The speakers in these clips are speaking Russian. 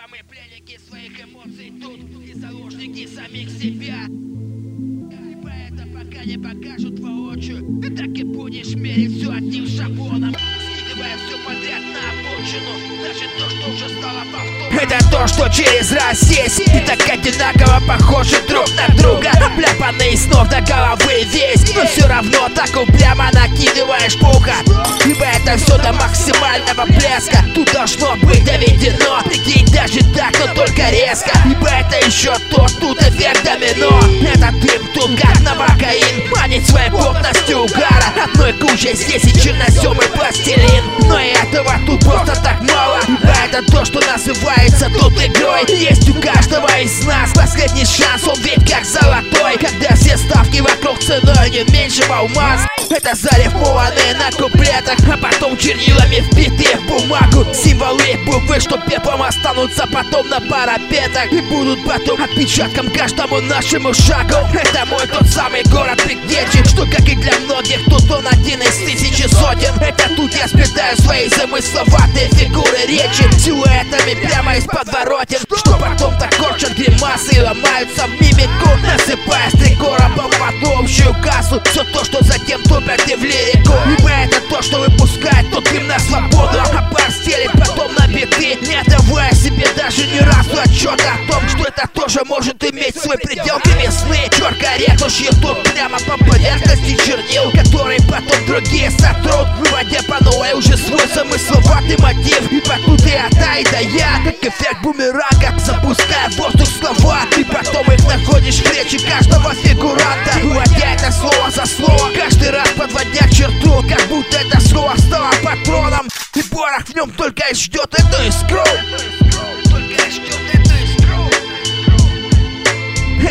Ибо мы пленники своих эмоций. Тут И заложники самих себя. Ибо это пока не покажут воочию Ты так и будешь мерить все одним шаблоном Это то, что через раз есть. И так одинаково похожи друг на друга. Обляпанные с ног до головы весь. Но все равно так упрямо накидываешь пуха Ибо это все до максимального блеска Тут должно быть доведено. Прикинь, даже так, но только резко. Ибо это еще то, тут эффект домино. Это дым тут как новокаин Манит своей плотностью угара Одной кучей здесь и чернозем и пластилин то, что называется тут игрой. Есть у каждого из нас последний шанс Он ведь как золотой. Когда все ставки вокруг ценой не меньше алмаз. Это зарифмованные на куплетах А потом чернилами вбитые в бумагу Символы буквы, что пеплом останутся потом на парапетах. И будут потом отпечатком каждому нашему шагу. Это мой тот самый город предтечи Что как и для многих, тут он один из сотен Это тут я сплетаю свои замысловатые фигуры речи. Силуэтами прямо из подворотен. Что потом так корчат гримасы и ломаются в мимику. Насыпая с три короба в одну общую кассу. Все то, что затем топят и в лирику. Ибо это то, что выпускает тот им на свободу. А пар стелит потом на биты Не отдавая себе даже ни разу отчет о том Что это тоже может иметь свой предел. Ты весны, черка режущий тут прямо по поверхности чернил Который потом другие сотрут Выводя по новой уже свой замысловатый мотив И тут и ата, и да я Как эффект бумеранга Запуская в воздух слова И потом их находишь в речи каждого фигуранта Выводя это слово за слово Каждый раз подводя черту Как будто это слово стало патроном. И порох в нем только и ждет эту искру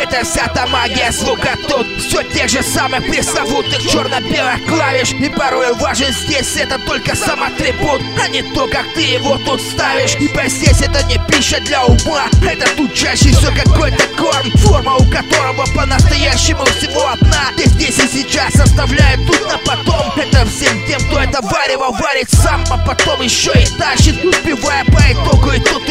это вся та магия звука. Тут Все тех же самых пресловутых черно-белых клавиш. И порой важен здесь это только сам атрибут А не то, как ты его тут ставишь. Ибо здесь это не пища для ума Это тут чаще все какой-то корм Форма у которого по-настоящему всего одна. Ты здесь и сейчас оставляет тут на потом. Это всем тем, кто это варево варит сам А потом еще и тащит Успевая по итогу. И тут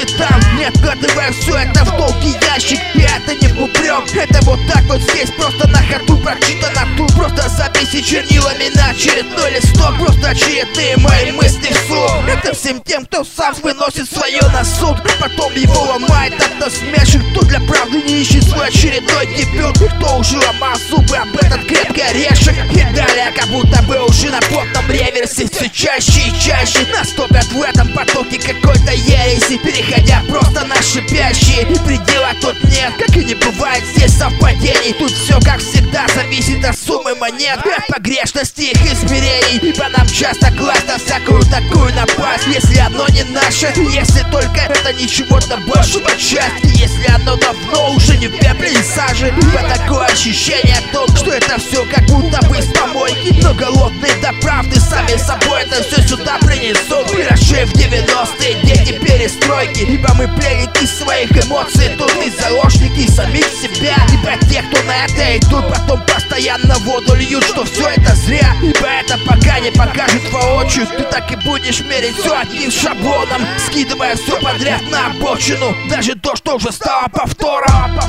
Не откладывая все это в долгий ящик И это не упрек это вот так вот здесь просто на ходу прочитано тут. Просто записи чернилами на очередной листок. Просто очередные мои мысли вслух Это всем тем, кто сам выносит свое на суд. Потом его ломает от насмешек Кто для правды не ищет свой очередной дебют. Кто уже ломал зубы об этот крепкий орешек? И далее как будто бы уже на плотном реверсе Все чаще и чаще нас топят в этом потоке какой-то ереси Переходя просто на шипящие И предела тут нет, как и не бывает здесь совпадений. Тут все как всегда зависит от суммы монет погрешности их измерений. Ибо нам часто на всякую такую напасть Если оно не наше, если только это ничего-то большего часть Если оно давно уже не в пепле и саже Ибо такое ощущение тут, что это все как будто бы с помойки. Но голодные до правды сами собой это все сюда принесут. Выросшие в 90-е дети перестройки. Ибо мы пленники своих эмоций Тут и заложники самих себя. Ибо те, кто на это идут, потом постоянно воду льют Что все это зря, ибо это пока не покажет воочию. Ты так и будешь мерить все одним шаблоном Скидывая все подряд на обочину. Даже то, что уже стало повтором